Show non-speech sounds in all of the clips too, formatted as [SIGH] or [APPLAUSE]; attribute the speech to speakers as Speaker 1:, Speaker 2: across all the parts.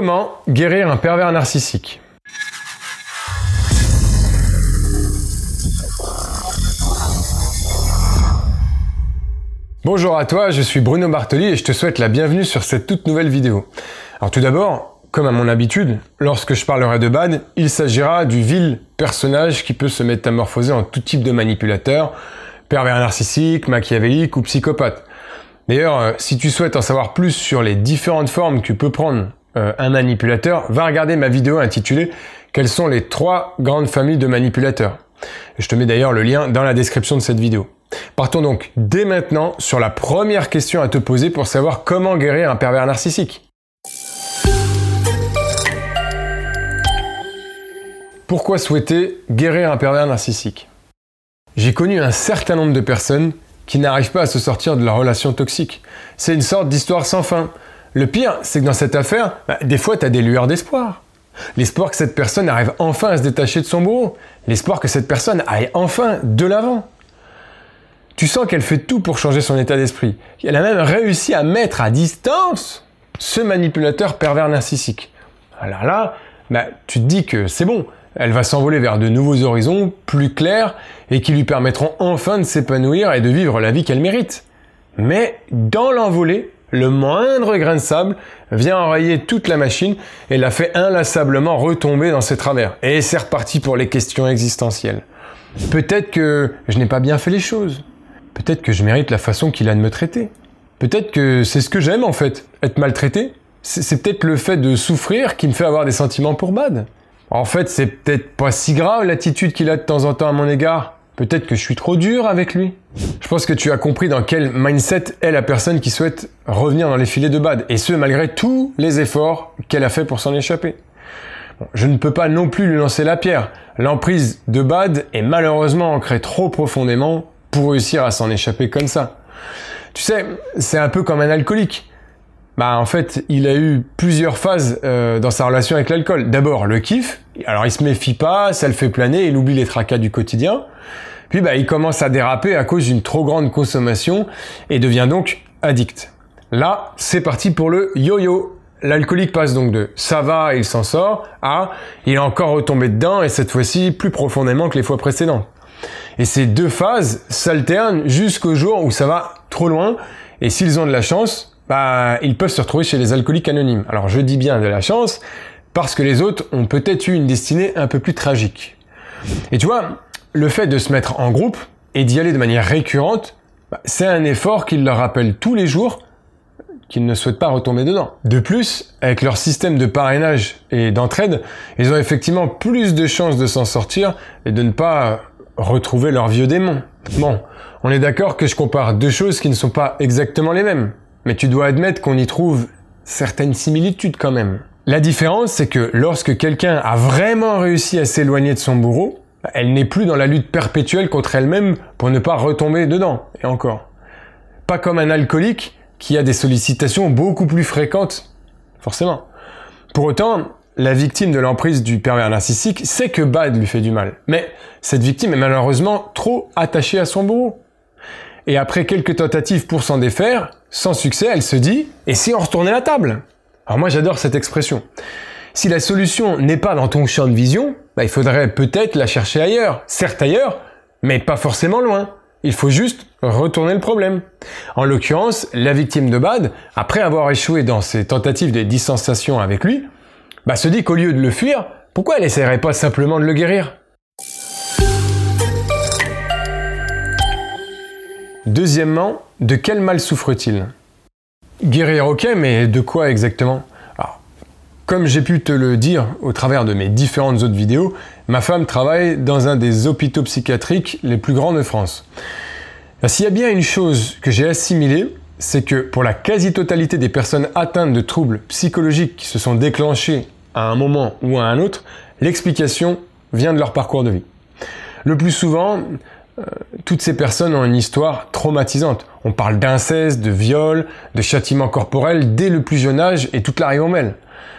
Speaker 1: Comment guérir un pervers narcissique Bonjour à toi, je suis Bruno Bartoli et je te souhaite la bienvenue sur cette toute nouvelle vidéo. Alors tout d'abord, comme à mon habitude, lorsque je parlerai de Bad, il s'agira du vil personnage qui peut se métamorphoser en tout type de manipulateur, pervers narcissique, machiavélique ou psychopathe. D'ailleurs, euh, si tu souhaites en savoir plus sur les différentes formes que peut prendre euh, un manipulateur, va regarder ma vidéo intitulée Quelles sont les trois grandes familles de manipulateurs? Je te mets d'ailleurs le lien dans la description de cette vidéo. Partons donc dès maintenant sur la première question à te poser pour savoir comment guérir un pervers narcissique. Pourquoi souhaiter guérir un pervers narcissique? J'ai connu un certain nombre de personnes qui n'arrivent pas à se sortir de leur relation toxique. C'est une sorte d'histoire sans fin. Le pire, c'est que dans cette affaire, bah, des fois, tu as des lueurs d'espoir. L'espoir que cette personne arrive enfin à se détacher de son bourreau. L'espoir que cette personne aille enfin de l'avant. Tu sens qu'elle fait tout pour changer son état d'esprit. Elle a même réussi à mettre à distance ce manipulateur pervers narcissique. Alors là, bah, tu te dis que c'est bon, elle va s'envoler vers de nouveaux horizons plus clairs et qui lui permettront enfin de s'épanouir et de vivre la vie qu'elle mérite. Mais dans l'envolée, le moindre grain de sable vient enrayer toute la machine et la fait inlassablement retomber dans ses travers. Et c'est reparti pour les questions existentielles. Peut-être que je n'ai pas bien fait les choses. Peut-être que je mérite la façon qu'il a de me traiter. Peut-être que c'est ce que j'aime en fait, être maltraité. C'est peut-être le fait de souffrir qui me fait avoir des sentiments pour Bad. En fait, c'est peut-être pas si grave l'attitude qu'il a de temps en temps à mon égard. Peut-être que je suis trop dur avec lui. Je pense que tu as compris dans quel mindset est la personne qui souhaite revenir dans les filets de Bad, et ce malgré tous les efforts qu'elle a fait pour s'en échapper. je ne peux pas non plus lui lancer la pierre. L'emprise de Bad est malheureusement ancrée trop profondément pour réussir à s'en échapper comme ça. Tu sais, c'est un peu comme un alcoolique. Bah en fait, il a eu plusieurs phases euh, dans sa relation avec l'alcool. D'abord le kiff, alors il se méfie pas, ça le fait planer, il oublie les tracas du quotidien. Puis bah il commence à déraper à cause d'une trop grande consommation et devient donc addict. Là, c'est parti pour le yo-yo. L'alcoolique passe donc de ça va, il s'en sort à il est encore retombé dedans et cette fois-ci plus profondément que les fois précédentes. Et ces deux phases s'alternent jusqu'au jour où ça va trop loin. Et s'ils ont de la chance, bah, ils peuvent se retrouver chez les alcooliques anonymes. Alors je dis bien de la chance, parce que les autres ont peut-être eu une destinée un peu plus tragique. Et tu vois, le fait de se mettre en groupe et d'y aller de manière récurrente, bah, c'est un effort qu'ils leur rappellent tous les jours qu'ils ne souhaitent pas retomber dedans. De plus, avec leur système de parrainage et d'entraide, ils ont effectivement plus de chances de s'en sortir et de ne pas retrouver leur vieux démon. Bon, on est d'accord que je compare deux choses qui ne sont pas exactement les mêmes, mais tu dois admettre qu'on y trouve certaines similitudes quand même. La différence, c'est que lorsque quelqu'un a vraiment réussi à s'éloigner de son bourreau, elle n'est plus dans la lutte perpétuelle contre elle-même pour ne pas retomber dedans, et encore. Pas comme un alcoolique qui a des sollicitations beaucoup plus fréquentes, forcément. Pour autant, la victime de l'emprise du pervers narcissique sait que Bad lui fait du mal. Mais cette victime est malheureusement trop attachée à son bourreau. Et après quelques tentatives pour s'en défaire, sans succès, elle se dit « et si on retournait la table ?» Alors moi j'adore cette expression. Si la solution n'est pas dans ton champ de vision, bah, il faudrait peut-être la chercher ailleurs. Certes ailleurs, mais pas forcément loin. Il faut juste retourner le problème. En l'occurrence, la victime de Bad, après avoir échoué dans ses tentatives de distanciation avec lui, bah, se dit qu'au lieu de le fuir, pourquoi elle essaierait pas simplement de le guérir? Deuxièmement, de quel mal souffre-t-il? Guérir ok, mais de quoi exactement? Comme j'ai pu te le dire au travers de mes différentes autres vidéos, ma femme travaille dans un des hôpitaux psychiatriques les plus grands de France. S'il y a bien une chose que j'ai assimilée, c'est que pour la quasi-totalité des personnes atteintes de troubles psychologiques qui se sont déclenchés à un moment ou à un autre, l'explication vient de leur parcours de vie. Le plus souvent, euh, toutes ces personnes ont une histoire traumatisante. On parle d'inceste, de viol, de châtiment corporel dès le plus jeune âge et toute la ribambelle.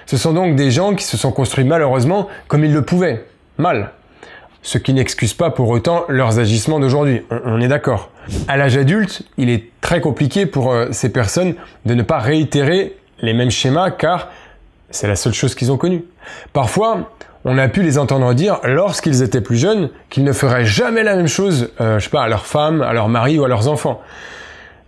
Speaker 1: Ce sont donc des gens qui se sont construits malheureusement comme ils le pouvaient, mal. Ce qui n'excuse pas pour autant leurs agissements d'aujourd'hui, on, est d'accord. À l'âge adulte, il est très compliqué pour euh, ces personnes de ne pas réitérer les mêmes schémas car C'est la seule chose qu'ils ont connue. Parfois, on a pu les entendre dire, lorsqu'ils étaient plus jeunes, qu'ils ne feraient jamais la même chose, euh, je sais pas, à leur femme, à leur mari ou à leurs enfants.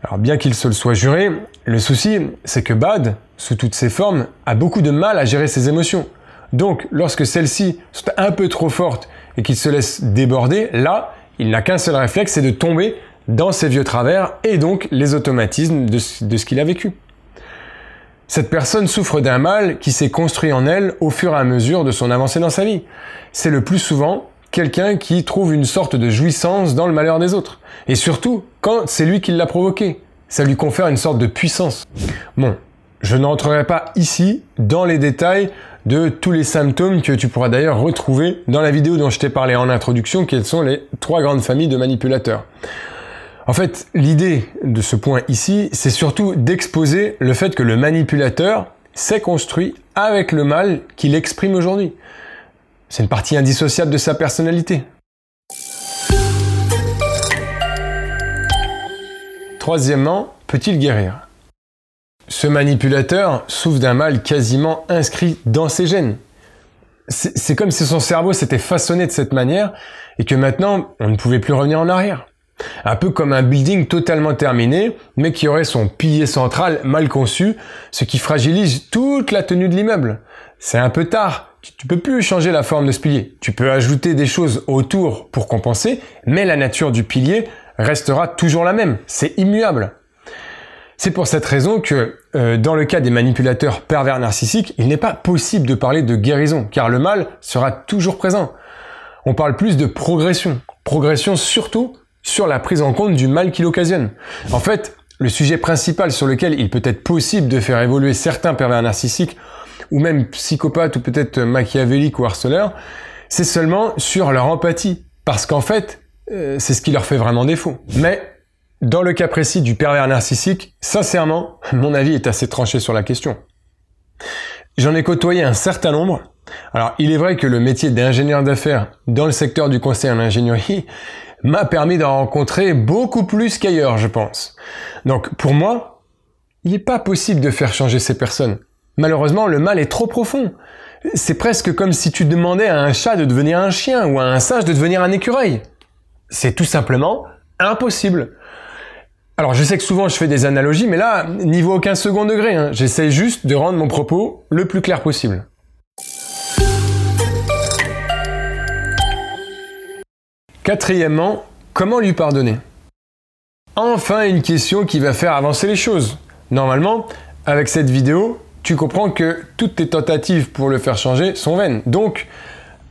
Speaker 1: Alors bien qu'ils se le soient juré, le souci, c'est que Bad, sous toutes ses formes, a beaucoup de mal à gérer ses émotions. Donc, lorsque celles-ci sont un peu trop fortes et qu'il se laisse déborder, là, il n'a qu'un seul réflexe, c'est de tomber dans ses vieux travers et donc les automatismes de, ce qu'il a vécu. Cette personne souffre d'un mal qui s'est construit en elle au fur et à mesure de son avancée dans sa vie. C'est le plus souvent quelqu'un qui trouve une sorte de jouissance dans le malheur des autres. Et surtout, quand c'est lui qui l'a provoqué. Ça lui confère une sorte de puissance. Bon, je n'entrerai pas ici dans les détails de tous les symptômes que tu pourras d'ailleurs retrouver dans la vidéo dont je t'ai parlé en introduction, quelles sont les trois grandes familles de manipulateurs. En fait, l'idée de ce point ici, c'est surtout d'exposer le fait que le manipulateur s'est construit avec le mal qu'il exprime aujourd'hui. C'est une partie indissociable de sa personnalité. Troisièmement, peut-il guérir? Ce manipulateur souffre d'un mal quasiment inscrit dans ses gènes. C'est comme si son cerveau s'était façonné de cette manière et que maintenant on ne pouvait plus revenir en arrière. Un peu comme un building totalement terminé, mais qui aurait son pilier central mal conçu, ce qui fragilise toute la tenue de l'immeuble. C'est un peu tard, tu, peux plus changer la forme de ce pilier. Tu peux ajouter des choses autour pour compenser, mais la nature du pilier restera toujours la même. C'est immuable. C'est pour cette raison que euh, dans le cas des manipulateurs pervers narcissiques, il n'est pas possible de parler de guérison, car le mal sera toujours présent. On parle plus de progression. Progression surtout sur la prise en compte du mal qu'il occasionne. En fait, le sujet principal sur lequel il peut être possible de faire évoluer certains pervers narcissiques, ou même psychopathes, ou peut-être machiavéliques ou harceleurs, c'est seulement sur leur empathie. Parce qu'en fait, euh, c'est ce qui leur fait vraiment défaut. Mais, dans le cas précis du pervers narcissique, sincèrement, mon avis est assez tranché sur la question. J'en ai côtoyé un certain nombre. Alors, il est vrai que le métier d'ingénieur d'affaires dans le secteur du conseil en ingénierie m'a permis d'en rencontrer beaucoup plus qu'ailleurs, je pense. Donc pour moi, il n'est pas possible de faire changer ces personnes. Malheureusement, le mal est trop profond. C'est presque comme si tu demandais à un chat de devenir un chien ou à un singe de devenir un écureuil. C'est tout simplement impossible. Alors je sais que souvent je fais des analogies, mais là, niveau aucun second degré, hein. j'essaie juste de rendre mon propos le plus clair possible. Quatrièmement, comment lui pardonner? Enfin une question qui va faire avancer les choses. Normalement, avec cette vidéo, tu comprends que toutes tes tentatives pour le faire changer sont vaines. Donc,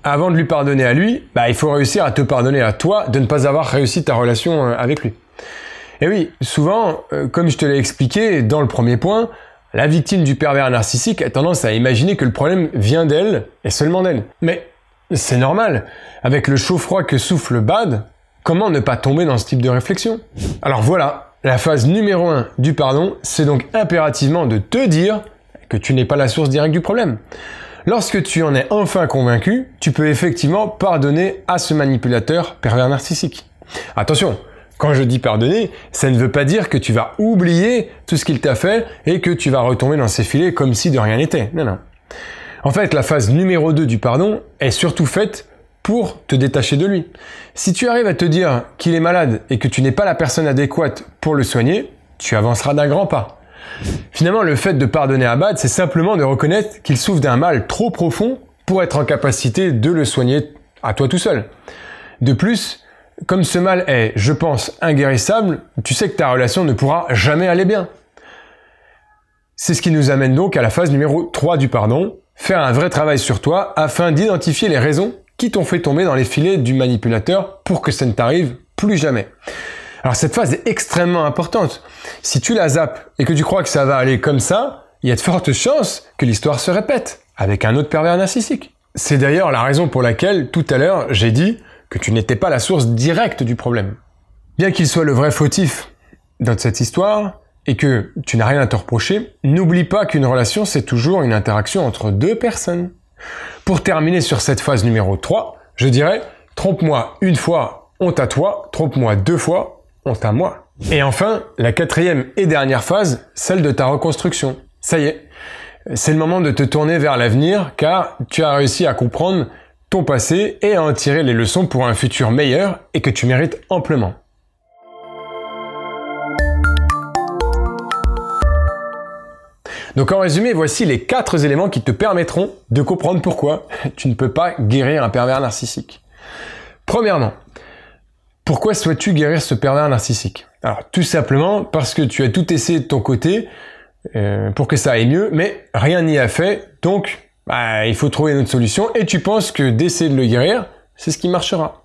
Speaker 1: avant de lui pardonner à lui, bah, il faut réussir à te pardonner à toi de ne pas avoir réussi ta relation euh, avec lui. Et oui, souvent, euh, comme je te l'ai expliqué dans le premier point, la victime du pervers narcissique a tendance à imaginer que le problème vient d'elle et seulement d'elle. Mais c'est normal. Avec le chaud-froid que souffle Bad, comment ne pas tomber dans ce type de réflexion? Alors voilà, la phase numéro 1 du pardon, c'est donc impérativement de te dire que tu n'es pas la source directe du problème. Lorsque tu en es enfin convaincu, tu peux effectivement pardonner à ce manipulateur pervers narcissique. Attention, quand je dis pardonner, ça ne veut pas dire que tu vas oublier tout ce qu'il t'a fait et que tu vas retomber dans ses filets comme si de rien n'était. Non, non. En fait, la phase numéro 2 du pardon est surtout faite pour te détacher de lui. Si tu arrives à te dire qu'il est malade et que tu n'es pas la personne adéquate pour le soigner, tu avanceras d'un grand pas. Finalement, le fait de pardonner à Bad, c'est simplement de reconnaître qu'il souffre d'un mal trop profond pour être en capacité de le soigner à toi tout seul. De plus, comme ce mal est, je pense, inguérissable, tu sais que ta relation ne pourra jamais aller bien. C'est ce qui nous amène donc à la phase numéro 3 du pardon, faire un vrai travail sur toi afin d'identifier les raisons qui t'ont fait tomber dans les filets du manipulateur pour que ça ne t'arrive plus jamais. Alors cette phase est extrêmement importante. Si tu la zappes et que tu crois que ça va aller comme ça, il y a de fortes chances que l'histoire se répète avec un autre pervers narcissique. C'est d'ailleurs la raison pour laquelle tout à l'heure j'ai dit que tu n'étais pas la source directe du problème. Bien qu'il soit le vrai fautif dans cette histoire, et que tu n'as rien à te reprocher, n'oublie pas qu'une relation, c'est toujours une interaction entre deux personnes. Pour terminer sur cette phase numéro 3, je dirais, trompe-moi une fois, honte à toi, trompe-moi deux fois, Et enfin, la quatrième et dernière phase, celle de ta reconstruction. Ça y est, c'est le moment de te tourner vers l'avenir car tu as réussi à comprendre ton passé et à en tirer les leçons pour un futur meilleur et que tu mérites amplement. Donc en résumé, voici les quatre éléments qui te permettront de comprendre pourquoi tu ne peux pas guérir un pervers narcissique. Premièrement, pourquoi souhaites-tu guérir ce pervers narcissique Alors tout simplement parce que tu as tout essayé de ton côté euh, pour que ça aille mieux, mais rien n'y a fait, donc bah, il faut trouver une autre solution et tu penses que d'essayer de le guérir, c'est ce qui marchera.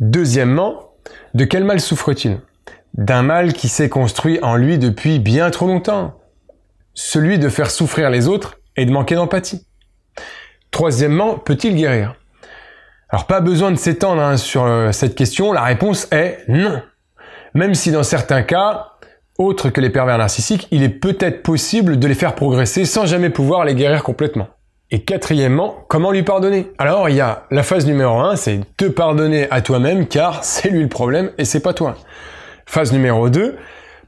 Speaker 1: Deuxièmement, de quel mal souffre-t-il? D'un mal qui s'est construit en lui depuis bien trop longtemps celui de faire souffrir les autres et de manquer d'empathie. Troisièmement, peut-il guérir? Alors pas besoin de s'étendre hein, sur euh, cette question, la réponse est non. Même si dans certains cas, autres que les pervers narcissiques, il est peut-être possible de les faire progresser sans jamais pouvoir les guérir complètement. Et quatrièmement, comment lui pardonner? Alors il y a la phase numéro 1, c'est te pardonner à toi-même car [LAUGHS] c'est lui le problème et c'est pas toi. Phase numéro 2,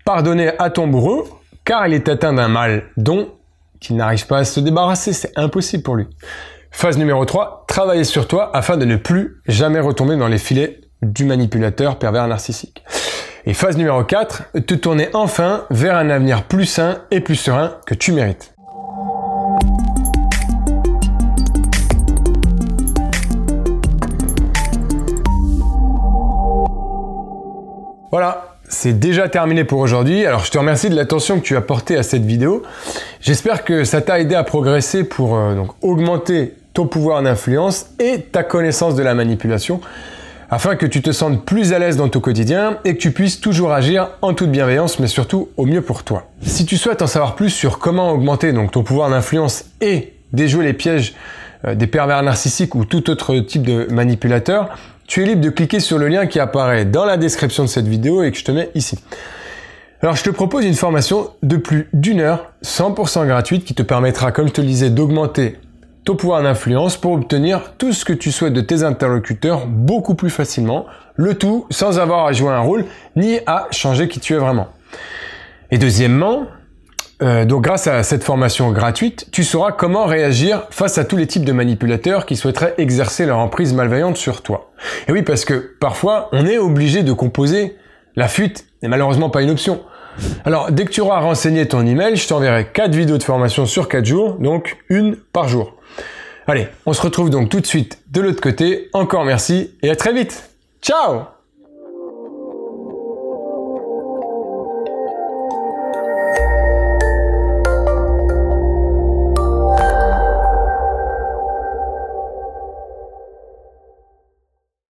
Speaker 1: pardonner à ton bourreau car il est atteint d'un mal dont il n'arrive pas à se débarrasser, c'est impossible pour lui. Phase numéro 3, travailler sur toi afin de ne plus jamais retomber dans les filets du manipulateur pervers narcissique. Et phase numéro 4, te tourner enfin vers un avenir plus sain et plus serein que tu mérites. Voilà, c'est déjà terminé pour aujourd'hui. Alors je te remercie de l'attention que tu as portée à cette vidéo. J'espère que ça t'a aidé à progresser pour euh, donc, augmenter ton pouvoir d'influence et ta connaissance de la manipulation afin que tu te sentes plus à l'aise dans ton quotidien et que tu puisses toujours agir en toute bienveillance mais surtout au mieux pour toi. Si tu souhaites en savoir plus sur comment augmenter donc ton pouvoir d'influence et déjouer les pièges euh, des pervers narcissiques ou tout autre type de manipulateur, tu es libre de cliquer sur le lien qui apparaît dans la description de cette vidéo et que je te mets ici. Alors je te propose une formation de plus d'une heure, 100% gratuite, qui te permettra, comme je te le disais, d'augmenter ton pouvoir d'influence pour obtenir tout ce que tu souhaites de tes interlocuteurs beaucoup plus facilement, le tout sans avoir à jouer un rôle ni à changer qui tu es vraiment. Et deuxièmement, euh, donc grâce à cette formation gratuite, tu sauras comment réagir face à tous les types de manipulateurs qui souhaiteraient exercer leur emprise malveillante sur toi. Et oui, parce que parfois, on est obligé de composer. La fuite n'est malheureusement pas une option. Alors, dès que tu auras renseigné ton email, je t'enverrai 4 vidéos de formation sur 4 jours, donc une par jour. Allez, on se retrouve donc tout de suite de l'autre côté. Encore merci et à très vite. Ciao